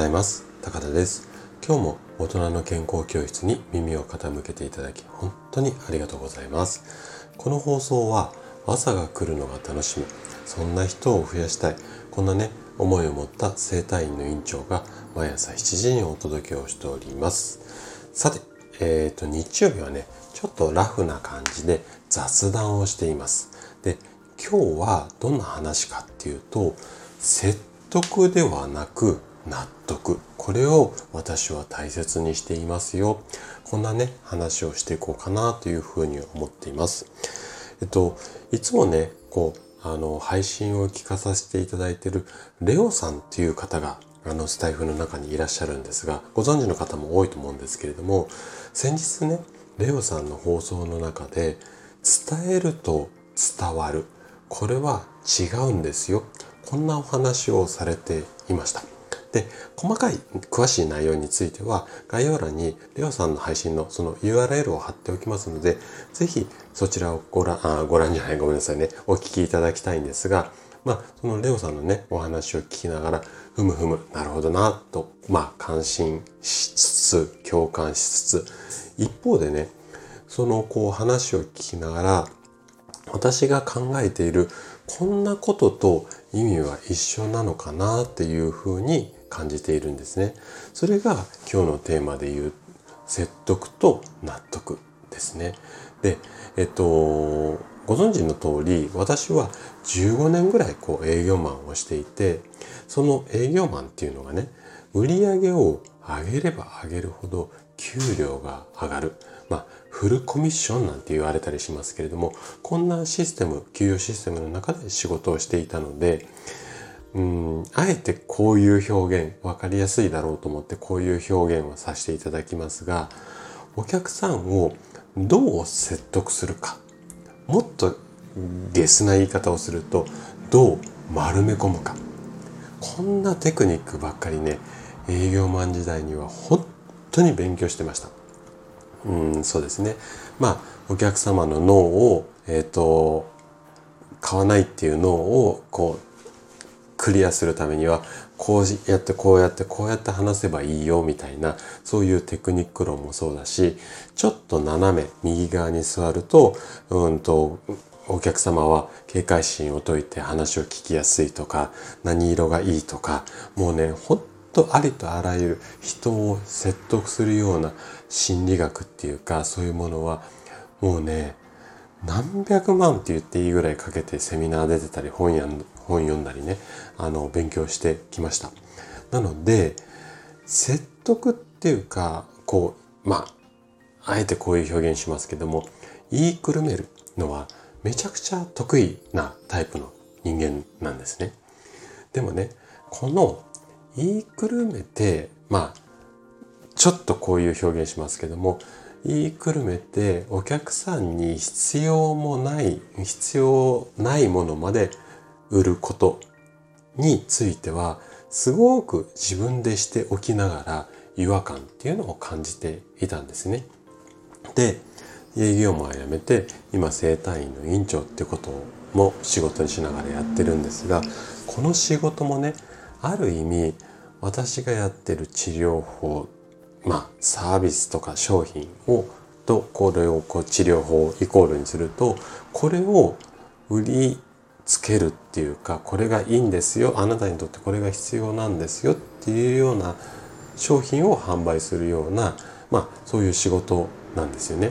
ざいます。高田です。今日も大人の健康教室に耳を傾けていただき本当にありがとうございます。この放送は朝が来るのが楽しみそんな人を増やしたいこんなね思いを持った整体院の院長が毎朝7時にお届けをしております。さてえっ、ー、と日曜日はねちょっとラフな感じで雑談をしています。で今日はどんな話かっていうと説得ではなく納得。これを私は大切にしていますよ。こんなね話をしていこうかなというふうに思っています。えっといつもねこうあの配信を聞かさせていただいているレオさんっていう方があのスタイフの中にいらっしゃるんですがご存知の方も多いと思うんですけれども先日ねレオさんの放送の中で伝えると伝わる。これは違うんですよ。こんなお話をされていました。で、細かい詳しい内容については概要欄にレオさんの配信のその URL を貼っておきますので、ぜひそちらをご覧、あ、ご覧じゃない、ごめんなさいね、お聞きいただきたいんですが、まあ、そのレオさんのね、お話を聞きながら、ふむふむ、なるほどな、と、まあ、感心しつつ、共感しつつ、一方でね、そのこう話を聞きながら、私が考えているこんなことと意味は一緒なのかなっていうふうに感じているんですね。それが今日のテーマで言う説得と納得ですね。で、えっと、ご存知の通り私は15年ぐらいこう営業マンをしていてその営業マンっていうのがね売り上げを上げれば上げるほど給料が上がる。まあ、フルコミッションなんて言われたりしますけれども、こんなシステム、給与システムの中で仕事をしていたので、うん、あえてこういう表現、わかりやすいだろうと思ってこういう表現をさせていただきますが、お客さんをどう説得するか。もっとゲスな言い方をすると、どう丸め込むか。こんなテクニックばっかりね、営業マン時代には本当に勉強してました。うん、そうですね。まあ、お客様の脳を、えっ、ー、と、買わないっていう脳を、こう、クリアするためには、こうやってこうやってこうやって話せばいいよみたいな、そういうテクニック論もそうだし、ちょっと斜め右側に座ると、うんと、お客様は警戒心を解いて話を聞きやすいとか、何色がいいとか、もうね、本当ありとあらゆる人を説得するような心理学っていうか、そういうものは、もうね、何百万って言っていいぐらいかけてセミナー出てたり本や本読んだりねあの勉強してきました。なので説得っていうかこうまああえてこういう表現しますけども言いくるめるのはめちゃくちゃ得意なタイプの人間なんですね。でもねこの言いくるめてまあちょっとこういう表現しますけども言いくるめてお客さんに必要もない必要ないものまで売ることについてはすごく自分でしておきながら違和感っていうのを感じていたんですね。で営業マン辞めて今整体院の院長っていうことも仕事にしながらやってるんですがこの仕事もねある意味私がやってる治療法まあサービスとか商品をとこれをこう治療法イコールにするとこれを売りつけるっていうかこれがいいんですよあなたにとってこれが必要なんですよっていうような商品を販売するようなまあそういう仕事なんですよね。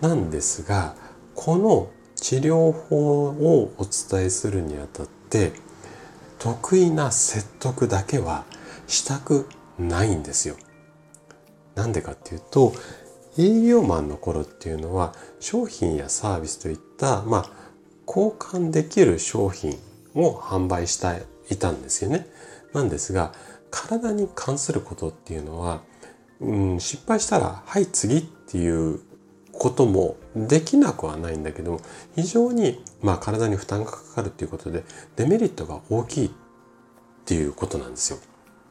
なんですがこの治療法をお伝えするにあたって得意な説得だけはしたくないんですよ。なんでかっていうと営業マンの頃っていうのは商品やサービスといったまあ交換できる商品を販売していたんですよね。なんですが体に関することっていうのは、うん、失敗したらはい次っていうこともできなくはないんだけども非常にまあ体に負担がかかるっていうことでデメリットが大きいっていうことなんですよ。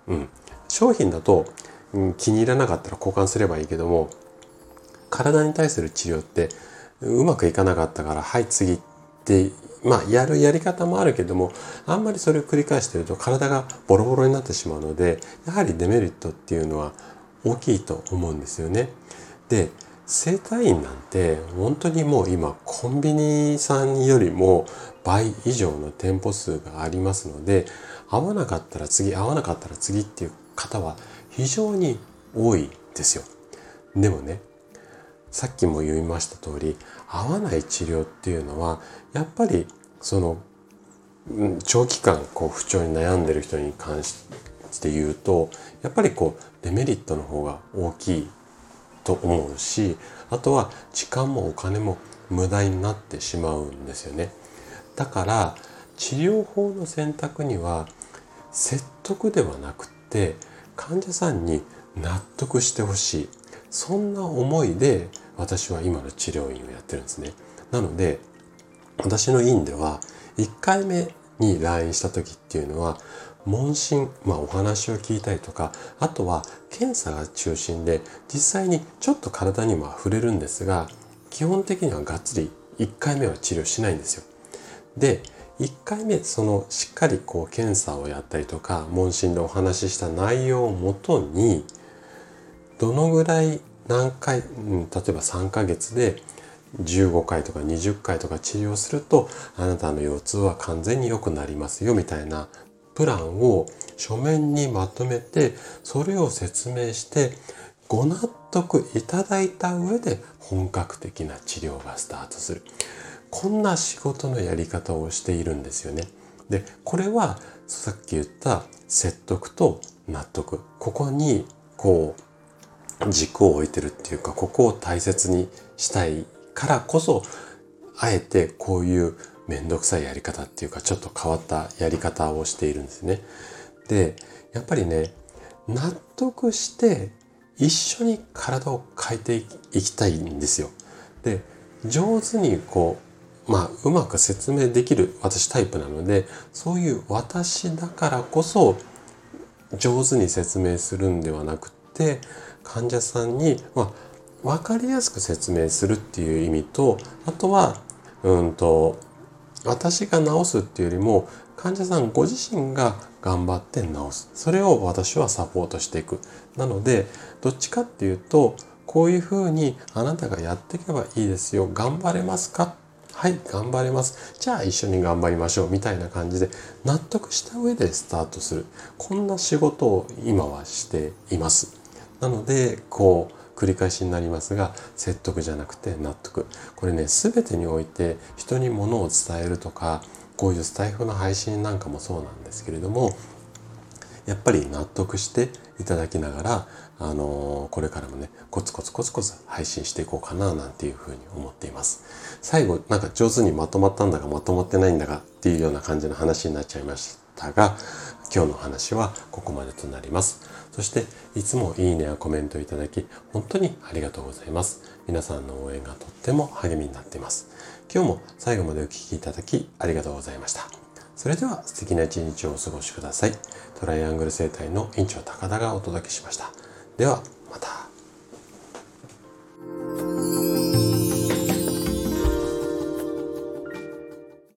うん、商品だとうん、気に入らなかったら交換すればいいけども体に対する治療ってうまくいかなかったからはい次ってまあやるやり方もあるけどもあんまりそれを繰り返してると体がボロボロになってしまうのでやはりデメリットっていうのは大きいと思うんですよね。で整体院なんて本当にもう今コンビニさんよりも倍以上の店舗数がありますので合わなかったら次合わなかったら次っていう方は非常に多いですよ。でもねさっきも言いました通り合わない治療っていうのはやっぱりその長期間こう不調に悩んでる人に関して言うとやっぱりこうデメリットの方が大きいと思うしあとは時間もお金も無駄になってしまうんですよね。だから治療法の選択には説得ではなくって患者さんに納得してほしい。そんな思いで私は今の治療院をやってるんですねなので私の院では1回目に来院した時っていうのは問診、まあ、お話を聞いたりとかあとは検査が中心で実際にちょっと体にも触れるんですが基本的にはがっつり1回目は治療しないんですよ。で1回目そのしっかりこう検査をやったりとか問診でお話しした内容をもとにどのぐらい何回、うん、例えば3ヶ月で15回とか20回とか治療するとあなたの腰痛は完全に良くなりますよみたいなプランを書面にまとめてそれを説明してご納得いただいた上で本格的な治療がスタートする。こんな仕事のやり方をしているんですよね。でこれはさっき言った説得と納得。ここにこう軸を置いてるっていうかここを大切にしたいからこそあえてこういうめんどくさいやり方っていうかちょっと変わったやり方をしているんですね。でやっぱりね納得して一緒に体を変えていきたいんですよ。で上手にこうまあうまく説明できる私タイプなのでそういう私だからこそ上手に説明するんではなくて患者さんに、まあ、分かりやすく説明するっていう意味とあとはうんと私が治すっていうよりも患者さんご自身が頑張って治す。それを私はサポートしていく。なのでどっちかっていうとこういうふうにあなたがやっていけばいいですよ。頑張れますか？はい頑張れます。じゃあ一緒に頑張りましょう。みたいな感じで納得した上でスタートする。こんな仕事を今はしています。なのでこう繰り返しになりますが説得じゃなくて納得。これね全てにおいて人に物を伝えるとかこういうスタイフの配信なんかもそうなんですけれどもやっぱり納得していただきながら、あのー、これからもねコツコツコツコツ配信していこうかななんていうふうに思っています。最後なんか上手にまとまったんだかまとまってないんだかっていうような感じの話になっちゃいましたが今日の話はここまでとなります。そしていつもいいねやコメントいただき本当にありがとうございます。皆さんの応援がとっても励みになっています。今日も最後までお聴きいただきありがとうございました。それでは素敵な一日をお過ごしください。トライアングル生態の院長高田がお届けしました。では、また